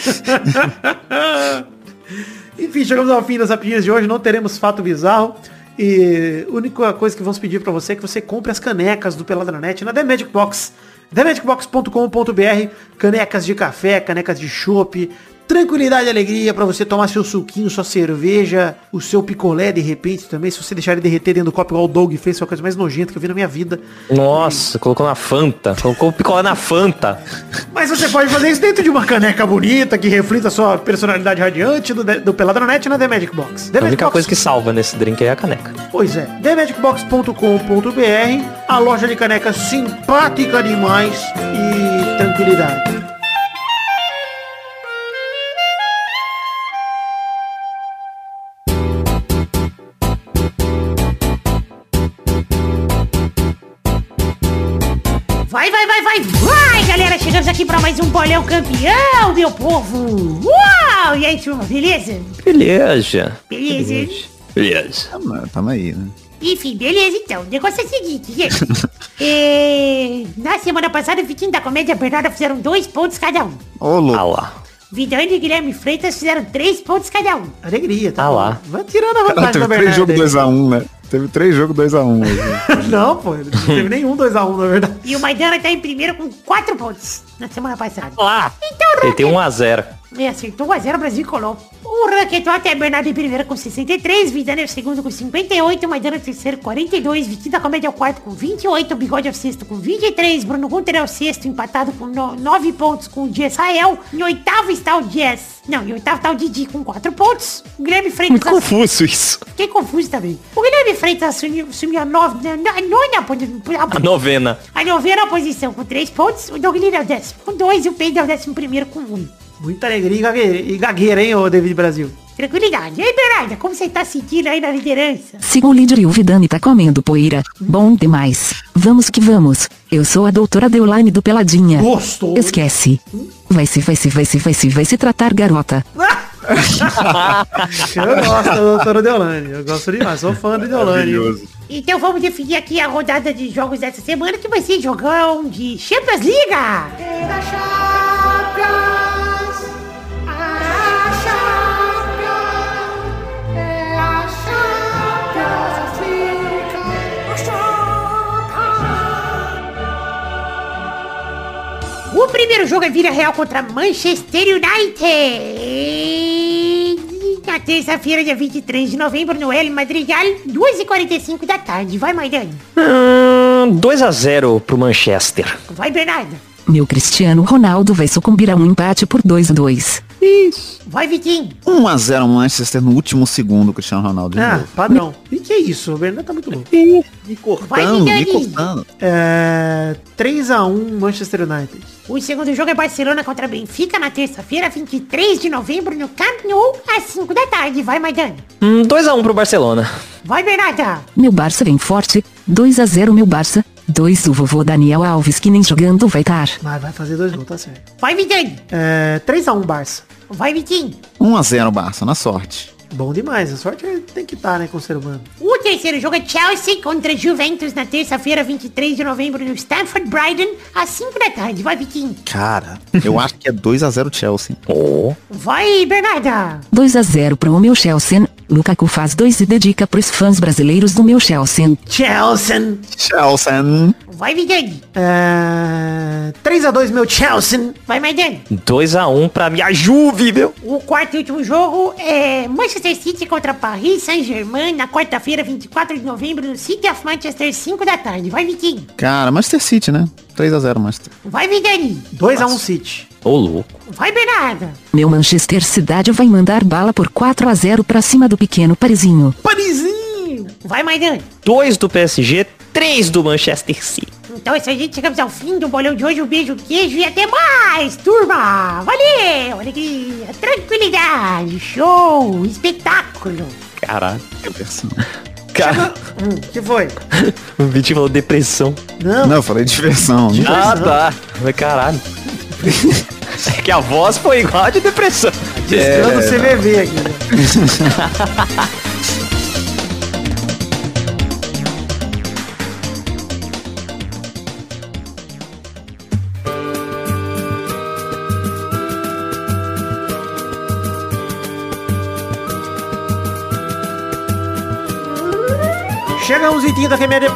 Enfim, chegamos ao fim das rapidinhas de hoje. Não teremos fato bizarro. E a única coisa que vamos pedir pra você é que você compre as canecas do Peladranet na The Magic Box. TheMagicBox.com.br Canecas de café, canecas de chopp. Tranquilidade e alegria pra você tomar seu suquinho, sua cerveja, o seu picolé de repente também. Se você deixar ele derreter dentro do copo igual o Doug fez, foi a coisa mais nojenta que eu vi na minha vida. Nossa, colocou na Fanta. Colocou o picolé na Fanta. Mas você pode fazer isso dentro de uma caneca bonita que reflita a sua personalidade radiante do, do Peladranet na The Magic Box. The A Magic única Box- coisa que salva nesse drink é a caneca. Pois é, TheMagicBox.com.br, a loja de canecas simpática demais e tranquilidade. Vai, vai, vai, vai, vai, galera! Chegamos aqui pra mais um bolão campeão, meu povo! Uau! E aí, turma, beleza? Beleza. Beleza. Beleza. Tamo, tamo aí, né? Enfim, beleza então. O negócio é o seguinte, gente. É, Na semana passada, o Vitinho da Comédia Bernarda fizeram dois pontos cada um. Ô, louco. Ah. Vidani e Guilherme Freitas fizeram três pontos cada um. Alegria, tá Ah lá. Vai tirando a vantagem da três jogos 2x1, né? Teve três jogos 2x1 hoje. Não, pô, não teve nenhum 2x1, na verdade. E o Maidana tá em primeiro com quatro pontos na semana passada. Lá. Então, Ele tem 1 a 0 É, acertou 1x0 Brasil e Colômbia. O Raquetot é Bernardo em primeiro com 63, Vidani é o segundo com 58, Maidana é o terceiro com 42, Vitinho da Comédia é o quarto com 28, Bigode é o sexto com 23, Bruno Gunter é o sexto empatado com 9 pontos com o Dias Rael. Em oitavo está o Dias. Não, em oitavo está o Didi com 4 pontos. O Guilherme Freitas... Muito confuso isso. Fiquei confuso também. O Guilherme Freitas assumiu, assumiu a nove, na, na, nona posição. A novena. A novena posição com 3 pontos. O Douglas é o décimo com 2 e o Pedro é o décimo primeiro com 1. Muita alegria e gagueira, e gagueira hein, ô David Brasil? Tranquilidade. E aí, Bernarda, como você tá sentindo aí na liderança? Siga o líder e o Vidani tá comendo poeira. Bom demais. Vamos que vamos. Eu sou a doutora Deoline do Peladinha. Gostoso. Esquece. Vai se, vai se, vai se, vai se, vai se tratar, garota. Eu gosto da doutora Deolane, eu gosto demais, sou fã da Deolane. Então vamos definir aqui a rodada de jogos dessa semana, que vai ser jogão de Champions Liga. O primeiro jogo é Vila Real contra Manchester United. Na terça-feira, dia 23 de novembro, no El Madrigal, 2h45 da tarde. Vai, Maidane. Hum, 2 a 0 pro Manchester. Vai, Bernardo. Meu Cristiano Ronaldo vai sucumbir a um empate por 2 a 2. Vai, Vitinho. 1x0 Manchester no último segundo, Cristiano Ronaldo. de Ah, novo. padrão. E que isso? O Bernardo tá muito louco. Me Vai, cortando, me Vidani. cortando. É. 3x1 Manchester United. O segundo jogo é Barcelona contra Benfica na terça-feira, 23 de novembro, no Camp Nou, às 5 da tarde. Vai, Maidane. Hum, 2 a 1 pro Barcelona. Vai, Bernarda. Meu Barça vem forte. 2 a 0 meu Barça. 2 o vovô Daniel Alves que nem jogando vai estar. Mas vai fazer dois gols, tá certo. Vai, Vidani. É. 3x1 Barça. Vai, Vitinho. 1x0 Barça, na sorte. Bom demais, a sorte é- tem que estar, né, com o ser humano. O terceiro jogo é Chelsea contra Juventus na terça-feira, 23 de novembro, no Stamford Bryden, às 5 da tarde. Vai, Vitinho. Cara, eu acho que é 2x0 Chelsea. Oh. Vai, Bernarda. 2 a 0 pro meu Chelsea. Lukaku faz 2 e dedica pros fãs brasileiros do meu Chelsea. Chelsea. Chelsea. Vai, Vidani. É... 3x2, meu Chelsea. Vai, Maidani. 2x1 pra minha Juve, meu. O quarto e último jogo é Manchester City contra Paris Saint-Germain na quarta-feira, 24 de novembro, no City of Manchester, 5 da tarde. Vai, Vitinho. Cara, Manchester City, né? 3x0 Manchester. Vai, Vidani. 2x1 City. Ô, louco. Vai, Bernarda. Meu Manchester Cidade vai mandar bala por 4 a 0 pra cima do pequeno Parisinho. Parizinho. Vai, Maidani. 2 do PSG, 3 do Manchester City. Então é isso aí, gente. Chegamos ao fim do bolão de hoje. Um beijo, queijo e até mais, turma. Valeu, alegria, tranquilidade, show, espetáculo. Caralho. Diversão. Cara, Hum, que foi? o Vitinho falou depressão. Não. Não, eu falei diversão. né? Ah, tá. Mas caralho. É que a voz foi igual a de depressão. Descando o CVV aqui. né? Chegamos em da Quemédia,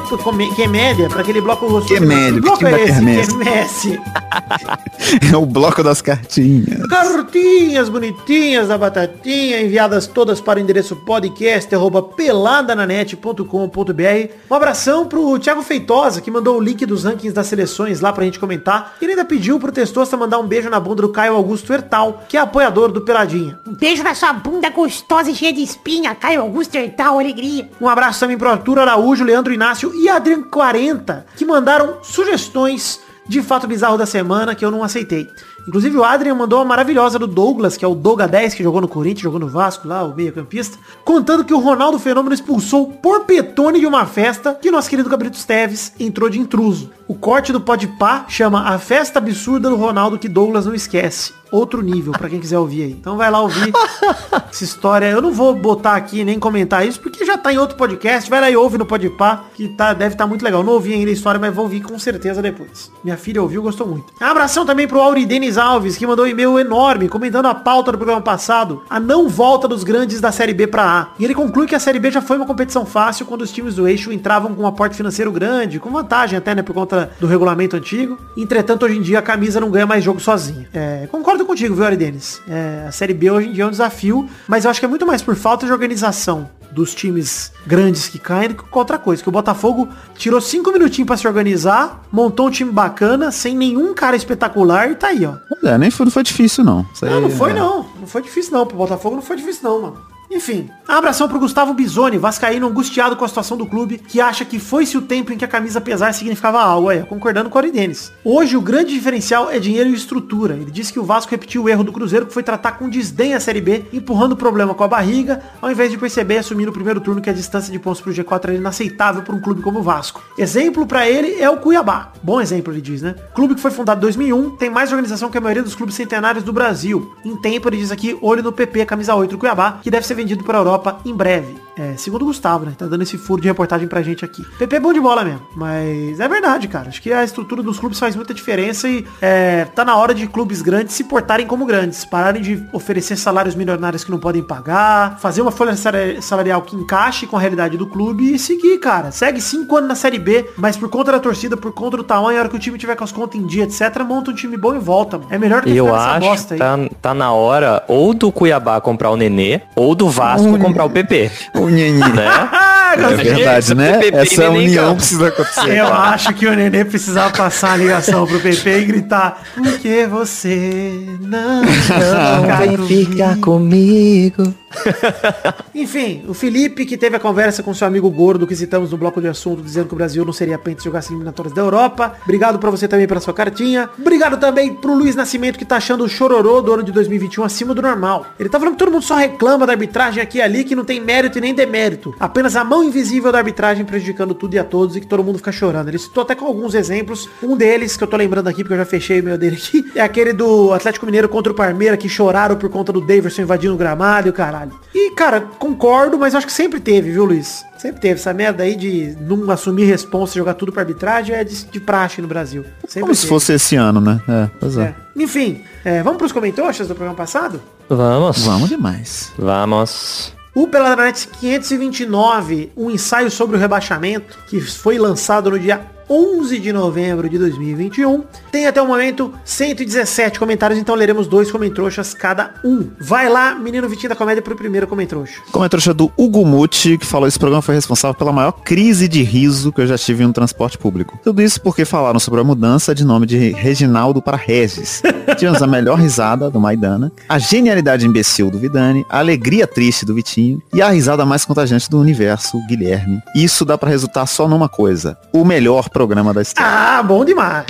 Quemédia para aquele bloco gostoso. Quemédia, Que bloco é da esse? Quermesse. Quermesse. É o bloco das cartinhas. Cartinhas bonitinhas da Batatinha, enviadas todas para o endereço podcast arroba peladananet.com.br. Um abração pro Thiago Feitosa, que mandou o link dos rankings das seleções lá pra gente comentar. Ele ainda pediu pro Testosta mandar um beijo na bunda do Caio Augusto Hertal, que é apoiador do Peladinha. Um beijo na sua bunda gostosa e cheia de espinha, Caio Augusto Hertal, alegria. Um abraço também pro Arthur Araújo, Leandro Inácio e Adrian 40, que mandaram sugestões de fato bizarro da semana que eu não aceitei. Inclusive o Adrian mandou uma maravilhosa do Douglas, que é o Doga 10, que jogou no Corinthians, jogou no Vasco lá, o meio campista, contando que o Ronaldo Fenômeno expulsou por Petone de uma festa que nosso querido Gabriel Teves entrou de intruso. O corte do Podpah chama A Festa Absurda do Ronaldo que Douglas não esquece. Outro nível, pra quem quiser ouvir aí. Então vai lá ouvir essa história. Eu não vou botar aqui nem comentar isso, porque já tá em outro podcast. Vai lá e ouve no Podpah, que tá, deve estar tá muito legal. Não ouvi ainda a história, mas vou ouvir com certeza depois. Minha filha ouviu, gostou muito. Um abração também pro Auri Denis Alves, que mandou um e-mail enorme, comentando a pauta do programa passado, a não volta dos grandes da Série B pra A. E ele conclui que a Série B já foi uma competição fácil quando os times do eixo entravam com um aporte financeiro grande, com vantagem até, né, por conta do regulamento antigo. Entretanto, hoje em dia a camisa não ganha mais jogo sozinha. É, concordo contigo, viu, Ari Denis? É, a Série B hoje em dia é um desafio, mas eu acho que é muito mais por falta de organização dos times grandes que caem do que outra coisa. Que o Botafogo tirou cinco minutinhos pra se organizar, montou um time bacana, sem nenhum cara espetacular e tá aí, ó. É, nem foi, não foi difícil, não. Aí, Não, não foi é. não. Não foi difícil não. Pro Botafogo não foi difícil não, mano. Enfim, um abração pro Gustavo Bisoni, vascaíno angustiado com a situação do clube, que acha que foi-se o tempo em que a camisa pesar significava algo, concordando com o Ari Denis. Hoje, o grande diferencial é dinheiro e estrutura. Ele disse que o Vasco repetiu o erro do Cruzeiro, que foi tratar com desdém a Série B, empurrando o problema com a barriga, ao invés de perceber e assumir no primeiro turno que a distância de pontos pro G4 era inaceitável para um clube como o Vasco. Exemplo pra ele é o Cuiabá. Bom exemplo, ele diz, né? Clube que foi fundado em 2001, tem mais organização que a maioria dos clubes centenários do Brasil. Em tempo, ele diz aqui, olho no PP, camisa 8 do Cuiabá, que deve ser vendido para a Europa em breve. É, segundo o Gustavo, né? Tá dando esse furo de reportagem pra gente aqui. PP é bom de bola mesmo. Mas é verdade, cara. Acho que a estrutura dos clubes faz muita diferença e é, tá na hora de clubes grandes se portarem como grandes. Pararem de oferecer salários milionários que não podem pagar, fazer uma folha sala- salarial que encaixe com a realidade do clube e seguir, cara. Segue cinco anos na Série B, mas por conta da torcida, por conta do tamanho, a hora que o time tiver com as contas em dia, etc., monta um time bom e volta, mano. É melhor do que Eu ficar nessa acho bosta que aí. tá, tá na hora ou do Cuiabá comprar o Nenê, ou do Vasco comprar o PP. O Nhenhen. Né? Ah, É verdade, né? Essa nem união campo. precisa acontecer. Eu acho que o Nenê precisava passar a ligação pro PP e gritar Porque você não, não vem ficar comigo. Enfim, o Felipe que teve a conversa com seu amigo gordo que citamos no bloco de assunto dizendo que o Brasil não seria pente se jogasse eliminatórias da Europa. Obrigado pra você também pela sua cartinha. Obrigado também pro Luiz Nascimento que tá achando o chororô do ano de 2021 acima do normal. Ele tá falando que todo mundo só reclama da arbitragem aqui e ali que não tem mérito e nem demérito. Apenas a mão invisível da arbitragem prejudicando tudo e a todos e que todo mundo fica chorando. Ele citou até com alguns exemplos. Um deles, que eu tô lembrando aqui porque eu já fechei o meu dele aqui, é aquele do Atlético Mineiro contra o Parmeira que choraram por conta do Daverson invadindo o gramado e o caralho. E, cara, concordo, mas acho que sempre teve, viu, Luiz? Sempre teve. Essa merda aí de não assumir responsa e jogar tudo pra arbitragem é de, de praxe no Brasil. Sempre Como se teve. fosse esse ano, né? É, pois é. É. Enfim, é, vamos pros comentários do programa passado? Vamos. Vamos demais. Vamos. O Peladranet 529, um ensaio sobre o rebaixamento, que foi lançado no dia 11 de novembro de 2021. Tem até o momento 117 comentários, então leremos dois comentroxas cada um. Vai lá, menino Vitinho da Comédia, pro primeiro comentroxa. Comentário do Hugo Muti, que falou esse programa foi responsável pela maior crise de riso que eu já tive em um transporte público. Tudo isso porque falaram sobre a mudança de nome de Reginaldo para Regis. Tivemos a melhor risada do Maidana, a genialidade imbecil do Vidani, a alegria triste do Vitinho e a risada mais contagiante do universo, Guilherme. Isso dá para resultar só numa coisa: o melhor programa da história. Ah, bom demais.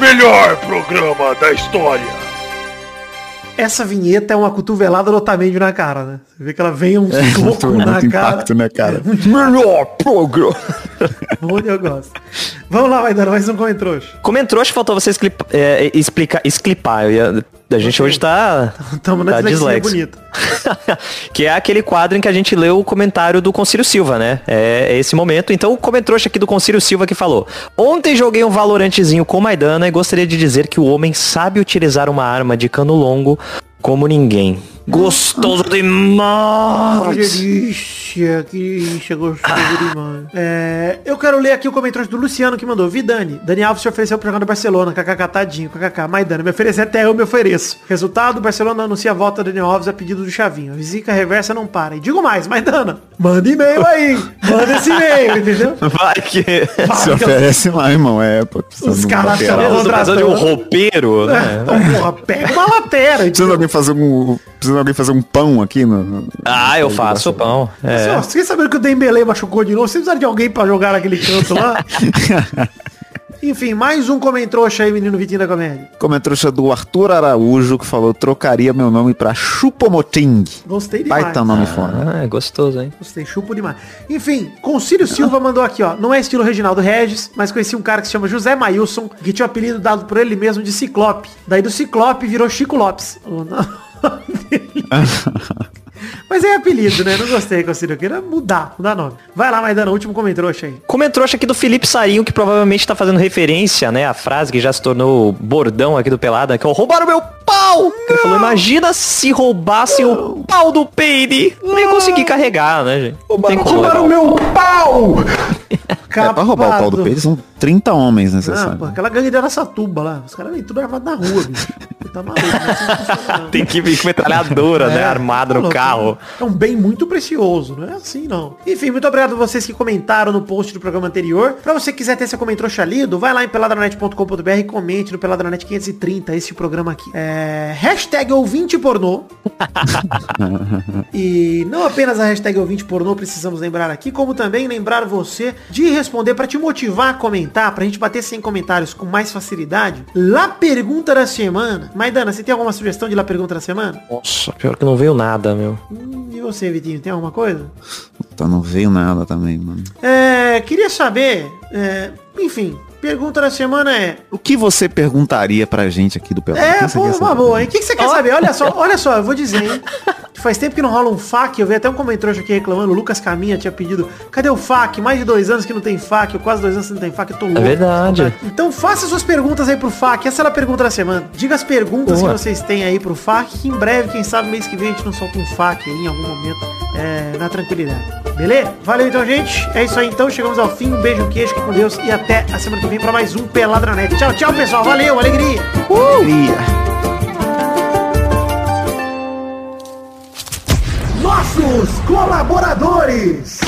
Melhor programa da história. Essa vinheta é uma cotovelada do Otamendi na cara, né? Você vê que ela vem um soco muito na cara. impacto, né, cara? Melhor programa. Bom, eu gosto. Vamos lá, vai dando mais um acho que faltou você esclipa, é, explicar, esclipar. Eu ia- a gente hoje tá, Tamo na tá dislexia bonita. que é aquele quadro em que a gente leu o comentário do Concílio Silva, né? É, é esse momento. Então o comentrouxa aqui do Concílio Silva que falou. Ontem joguei um valorantezinho com Maidana e gostaria de dizer que o homem sabe utilizar uma arma de cano longo como ninguém. Gostoso Que demais! delícia, que delícia, gostoso demais. É, eu quero ler aqui o comentário do Luciano que mandou. Vidani, Dani Alves se ofereceu pra jogar no Barcelona, kkk, tadinho, kkk. Maidana, me oferecer até eu me ofereço. Resultado, Barcelona anuncia a volta do Daniel Alves a pedido do Chavinho. A zica reversa não para. E digo mais, Maidana, manda e-mail aí. Manda esse e-mail, entendeu? Vai que... Se oferece lá, irmão. É, Os caras precisa de um roupeiro, né? Então, porra, pega uma lateral. Precisa alguém fazer um. Precisa alguém fazer um pão aqui no. no- Ah, eu faço pão. É. ó, Vocês sabendo que o Dembele machucou de novo? Vocês precisaram de alguém pra jogar naquele canto lá? Enfim, mais um comentrouxa aí, menino Vitinho da Comédia. Comentário do Arthur Araújo, que falou: trocaria meu nome pra Chupomoting. Gostei demais. Baita nome. Ah, é gostoso, hein? Gostei, chupo demais. Enfim, Concílio Silva mandou aqui, ó. Não é estilo Reginaldo Regis, mas conheci um cara que se chama José Mailson, que tinha o apelido dado por ele mesmo de Ciclope. Daí do Ciclope virou Chico Lopes. O nome dele. mas é apelido, né? Não gostei, Concílio. Eu queria mudar, mudar nome. Vai lá, Maidana, último comentrouxa aí. Comentrouxa aqui do Felipe Sarinho, que provavelmente tá fazendo referência, né, à frase que já se tornou bordão aqui do Pelada, que é o roubaram meu pau! Ele falou, imagina se roubassem o pau do Peide. Não ia conseguir carregar, né, gente? Como levar o- meu pau! É, pra roubar o pau do Capado. peito são 30 homens Ah, necessários. pô, aquela gangue de Araçatuba lá. Os caras vêm tudo armado na rua, bicho. Você tá maluco, né? Não não. Tem que vir com metralhadora, né, É, armada no não, carro. É um bem muito precioso, não é assim não. Enfim, muito obrigado a vocês que comentaram no post do programa anterior. Pra você que quiser ter seu comentário lido, vai lá em peladranet.com.br e comente no Peladranet 530, esse programa aqui. É, hashtag ouvinte pornô. e não apenas a hashtag ouvinte pornô precisamos lembrar aqui, como também lembrar você de responder pra te motivar a comentar, pra gente bater 100 comentários com mais facilidade. Lá pergunta da semana. Maidana, você tem alguma sugestão de lá pergunta da semana? Nossa, pior que não veio nada, meu. Hum, E você, Vitinho, tem alguma coisa? Puta, não veio nada também, mano. É, queria saber, é, enfim, pergunta da semana é... O que você perguntaria pra gente aqui do Pelado? O É, que você pô, quer uma saber? boa, hein? O que, que você quer saber? Olha só, olha só, eu vou dizer, hein? Faz tempo que não rola um FAQ, eu vi até um comentário aqui reclamando, o Lucas Caminha tinha pedido, cadê o FAQ? Mais de dois anos que não tem FAQ, ou quase dois anos que não tem FAQ, eu tô louco. verdade. Então faça suas perguntas aí pro FAQ, essa era a pergunta da semana. Diga as perguntas Boa. que vocês têm aí pro FAQ, que em breve, quem sabe mês que vem a gente não solta um FAQ aí em algum momento, é, na tranquilidade. Beleza? Valeu então, gente. É isso aí então, chegamos ao fim. Um beijo, um queijo, fique com Deus e até a semana que vem pra mais um Peladranet. Tchau, tchau, pessoal. Valeu, alegria. Nossos colaboradores.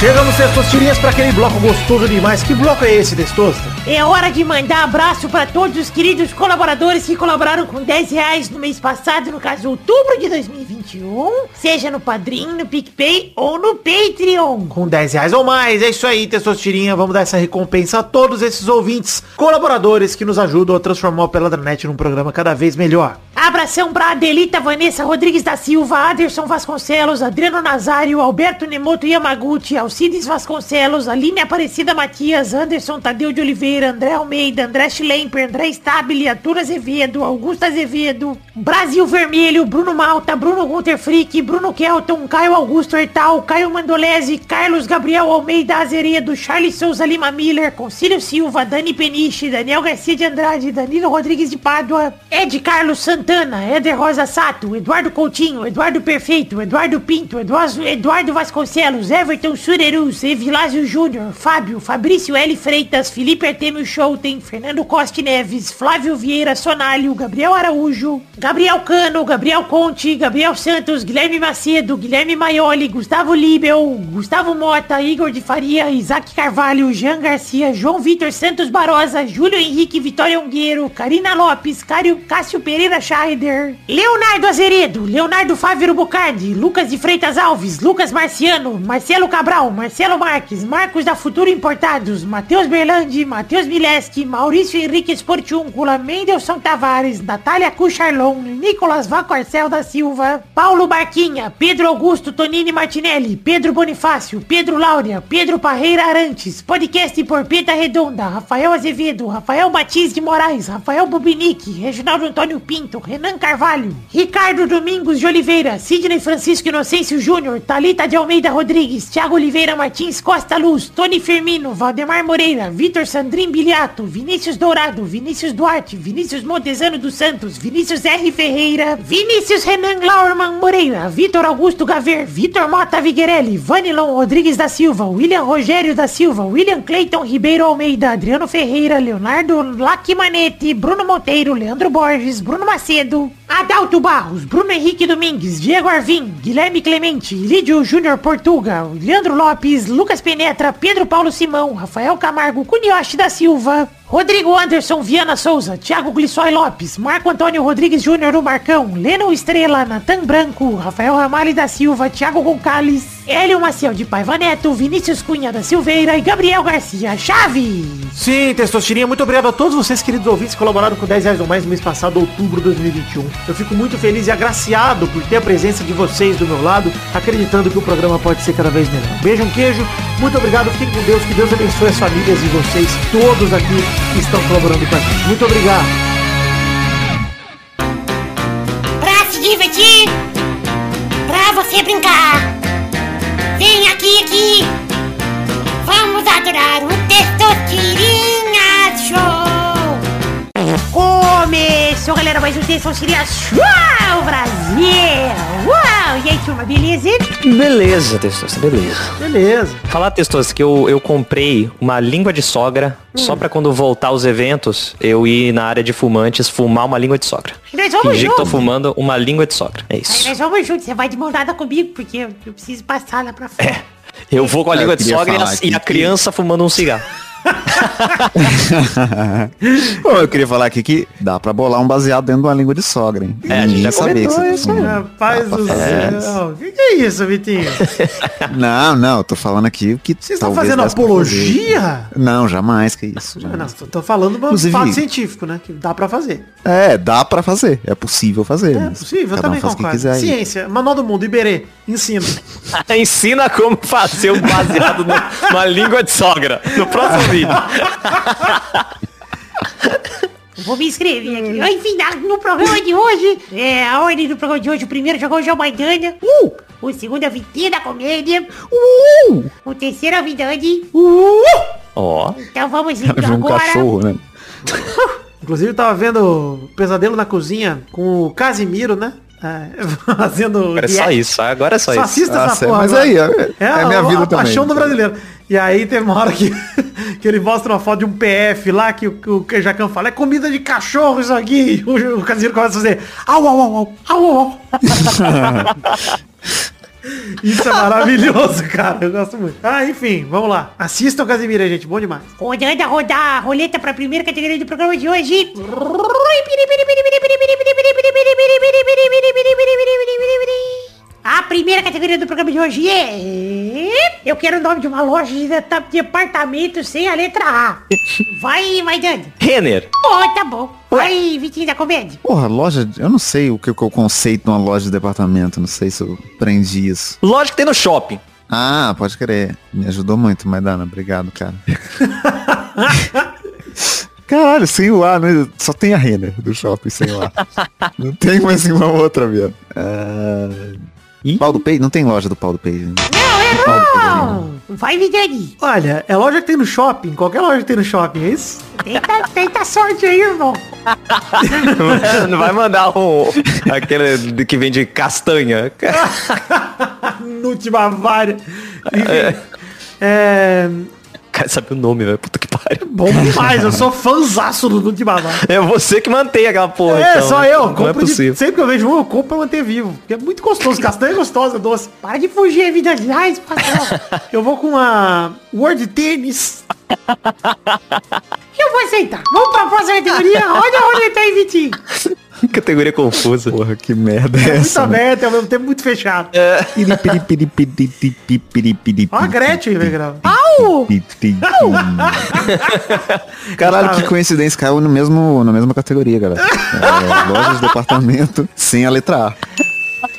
Chegamos, Testosterinhas, para aquele bloco gostoso demais. Que bloco é esse, Testosta? É hora de mandar abraço para todos os queridos colaboradores que colaboraram com 10 reais no mês passado, no caso outubro de 2021, seja no Padrim, no PicPay ou no Patreon. Com 10 reais ou mais. É isso aí, Testosterinha. Vamos dar essa recompensa a todos esses ouvintes, colaboradores que nos ajudam a transformar o Peladranet num programa cada vez melhor. Abração pra Adelita Vanessa Rodrigues da Silva, Aderson Vasconcelos, Adriano Nazário, Alberto Nemoto Yamaguchi, Alcides Vasconcelos, Aline Aparecida Matias, Anderson Tadeu de Oliveira, André Almeida, André Schlemper, André Stabile, Arthur Azevedo, Augusto Azevedo, Brasil Vermelho, Bruno Malta, Bruno Gunter Frick, Bruno Kelton, Caio Augusto Hertal, Caio Mandolese, Carlos Gabriel Almeida Azeredo, Charles Souza Lima Miller, Concílio Silva, Dani Peniche, Daniel Garcia de Andrade, Danilo Rodrigues de Pádua, Ed Carlos Santana, Éder Rosa Sato, Eduardo Coutinho, Eduardo Perfeito, Eduardo Pinto, Eduardo, Eduardo Vasconcelos, Everton Surerus, Evilásio Júnior, Fábio, Fabrício L. Freitas, Felipe Artemio Schouten, Fernando Costa Neves, Flávio Vieira Sonalho, Gabriel Araújo, Gabriel Cano, Gabriel Conte, Gabriel Santos, Guilherme Macedo, Guilherme Maioli, Gustavo Libel, Gustavo Mota, Igor de Faria, Isaac Carvalho, Jean Garcia, João Vitor Santos Barosa, Júlio Henrique Vitória Ungueiro, Karina Lopes, Cário, Cássio Pereira Scheider, Leonardo Azeredo, Leonardo Fávero Bocardi, Lucas de Freitas Alves, Lucas Marciano, Marcelo Cabral, Marcelo Marques, Marcos da Futuro Importados, Matheus Berlandi, Matheus Mileski, Maurício Henrique Esportiúncula, Mendelson Tavares, Natália Cucharlon, Nicolas Vacorcel da Silva, Paulo Barquinha, Pedro Augusto Tonini Martinelli, Pedro Bonifácio, Pedro Laura, Pedro Parreira Arantes, podcast por Peta Redonda, Rafael Azevedo, Rafael Batiz de Moraes, Rafael Bubinique, Reginaldo Antônio Pinto, Renan Carvalho, Ricardo Domingos de Oliveira, Sidney Francisco Inocêncio Júnior, Talita de Almeida Rodrigues, Thiago Oliveira Martins Costa Luz, Tony Firmino, Valdemar Moreira, Vitor Sandrin Biliato, Vinícius Dourado, Vinícius Duarte, Vinícius Montezano dos Santos, Vinícius R. Ferreira, Vinícius Renan Laurman Moreira, Vitor Augusto Gaver, Vitor Mota Viguerelli, Vanilon Rodrigues da Silva, William Rogério da Silva, William Cleiton Ribeiro Almeida, Adriano Ferreira, Leonardo Lacimanetti, Bruno Monteiro, Leandro Borges, Bruno Macedo, Adalto Barros, Bruno Henrique Domingues, Diego Arvim, Guilherme Clemente, Lídio Júnior Portuga, Leandro Lopes, Lucas Penetra, Pedro Paulo Simão, Rafael Camargo, Cunioche da Silva, Rodrigo Anderson Viana Souza, Thiago Glissói Lopes, Marco Antônio Rodrigues Júnior o Marcão, Leno Estrela, Natan Branco, Rafael Ramalho da Silva, Thiago Gonçalves, Hélio Maciel de Paiva Neto, Vinícius Cunha da Silveira e Gabriel Garcia Chave. Sim, Testosterinha, muito obrigado a todos vocês, queridos ouvintes, que colaboraram com 10 reais ou mais no mês passado, outubro de 2021. Eu fico muito feliz e agraciado por ter a presença de vocês do meu lado, acreditando que o programa pode ser cada vez melhor. Beijo, um queijo, muito obrigado, fiquem com Deus, que Deus abençoe as famílias de vocês, todos aqui que estão colaborando com a gente. Muito obrigado. Pra se divertir, pra você brincar, vem aqui, aqui, vamos adorar o Show. Começou, galera, mais um Testosterinha Show, Brasil. Uau, e aí, turma, beleza? Beleza, Testos, beleza. Beleza. Falar, Testos, que eu, eu comprei uma língua de sogra só pra quando voltar aos eventos, eu ir na área de fumantes fumar uma língua de sogra. Nós vamos Fingir que tô juntos. fumando uma língua de sogra. É Aí isso. nós vamos juntos, você vai de mão dada comigo, porque eu, preciso passar lá pra fora. Eu vou com a Eu língua de sogra e a, e a criança fumando um cigarro. Bom, eu queria falar aqui que dá pra bolar um baseado dentro de uma língua de sogra, hein? É, a gente já sabia que você isso fumando. Rapaz do céu. O que, que é isso, Vitinho? Não, não, eu tô falando aqui o que Vocês estão fazendo apologia? Não, jamais, que isso. Não, jamais. tô, tô falando um Inclusive- fato científico, né? Que dá pra fazer. É, dá pra fazer, é possível fazer. É possível, eu também um concordo. Ciência, Manual do Mundo, Iberê, ensina. Ensina como fazer um baseado numa língua de sogra. No próximo Vou me inscrever aqui. Enfim, no programa de hoje, é, a ordem do programa de hoje, o primeiro jogou o João Maidana. Uh! O segundo é a Vitinha da Comédia. Uh! O terceiro é a Vidani. Uh! Ó. Então vamos um agora. cachorro, né? Inclusive, eu tava vendo Pesadelo na Cozinha com o Casimiro, né? É, fazendo... É só isso. Agora é só Só isso. assista Ah, porra mas agora. aí, é- é minha a- vida a também. paixão do brasileiro. E aí tem uma hora que, que ele mostra uma foto de um PF lá que o, o Jacan fala, é comida de cachorro isso aqui. E o, o Casimiro começa a fazer au, au, au, au, au, au. Isso é maravilhoso, cara. Eu gosto muito. Ah, enfim, vamos lá. Assistam aí, gente. Bom demais. Rodando a rodar a roleta para a primeira categoria do programa de hoje. Primeira categoria do programa de hoje é... Eu quero o nome de uma loja de departamento sem a letra A. Vai, vai, Dani. Renner. Oh, tá bom. Vai, Vitinho da Comédia. Porra, loja. de- Eu não sei o que, é o conceito de uma loja de departamento. Não sei se eu aprendi isso. Loja que tem no shopping. Ah, pode crer. Me ajudou muito, Maidana. Obrigado, cara. Caralho, sem o A, né? Só tem a Renner do shopping sem o A. Não tem mais nenhuma outra, viado. Ah... Pau do Pei? Não tem loja do Pau do Pei. Não, errou! Vai, Vidani. Olha, é loja que tem no shopping, qualquer loja que tem no shopping, é isso? Tenta, tenta sorte aí, irmão. Não vai mandar um... Aquele que vende castanha. Última vária. Enfim, é... Cara, sabe o nome, velho. Puta que pariu. Bom demais, eu sou fãzaço do Última Vária. É você que mantém aquela porra. É, então, só né? eu. Não é compro de- possível. sempre que eu vejo um, eu compro pra manter vivo. Porque é muito gostoso. Castanha é gostosa, é doce. Para de fugir, Vidani. Ai, patrão. Eu vou com a Word Tênis. Eu vou aceitar. Vamos pra próxima categoria. Olha a roleta aí, Vitinho. Categoria confusa. Porra, que merda é Muito essa? né? aberto e ao mesmo tempo muito fechado. Ó a Gretchen, velho, grava. Caralho, que coincidência, caiu no mesmo, na mesma categoria, galera. É, loja de departamento sem a letra A.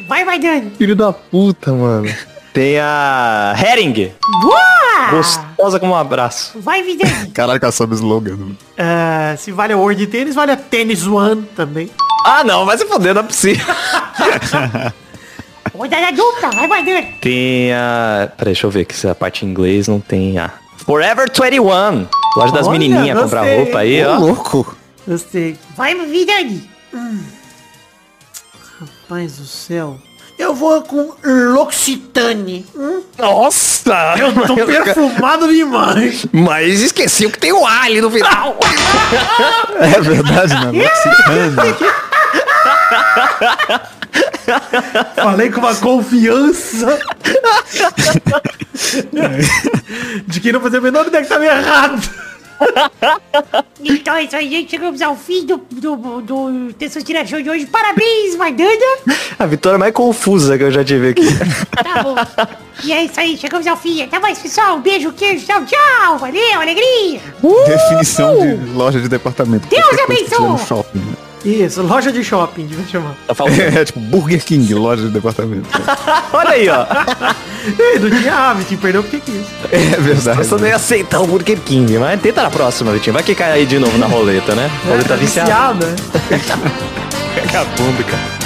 Vai, vai, Dani. Filho da puta, mano. Tem a Hering. Boa! Gostosa como um abraço. Vai, Vidani. Caralho, que ela sabe slogan. É, se vale a Word Tênis, vale a Tênis One também. Ah, não, vai se foder, não é possível. Vai, Dani. Tem a... Peraí, deixa eu ver que se a parte em inglês não tem a... Forever 21. Loja das Olha, menininhas, comprar roupa aí, Ô, ó. louco. Gostei. Vai, Vidani. Rapaz do céu. Eu vou com L'Occitane. Nossa! Eu tô perfumado demais. Mas esqueci que tem o A ali no final. É verdade, né? Mexicano. Falei com uma confiança. De que não fazia a menor ideia que tava errado. Então é isso aí, gente. Chegamos ao fim do, do, do Testosterona Show de hoje. Parabéns, Maidana. A vitória mais confusa que eu já tive aqui. Tá bom. E é isso aí, chegamos ao fim. Até mais, pessoal. Um beijo, queijo, tchau, tchau. Valeu, alegria. Definição de loja de departamento. Deus abençoe. Isso, loja de shopping, devia chamar. Tá faltando. É tipo Burger King, loja de departamento. Olha aí, ó. Ei, não tinha A, Vitinho, perdeu porque quis. É verdade. Você não ia aceitar o Burger King, mas tenta na próxima, Vitinho. Vai que cai aí de novo na roleta, né? Roleta Tá viciada. viciado, né? Vagabundo, cara.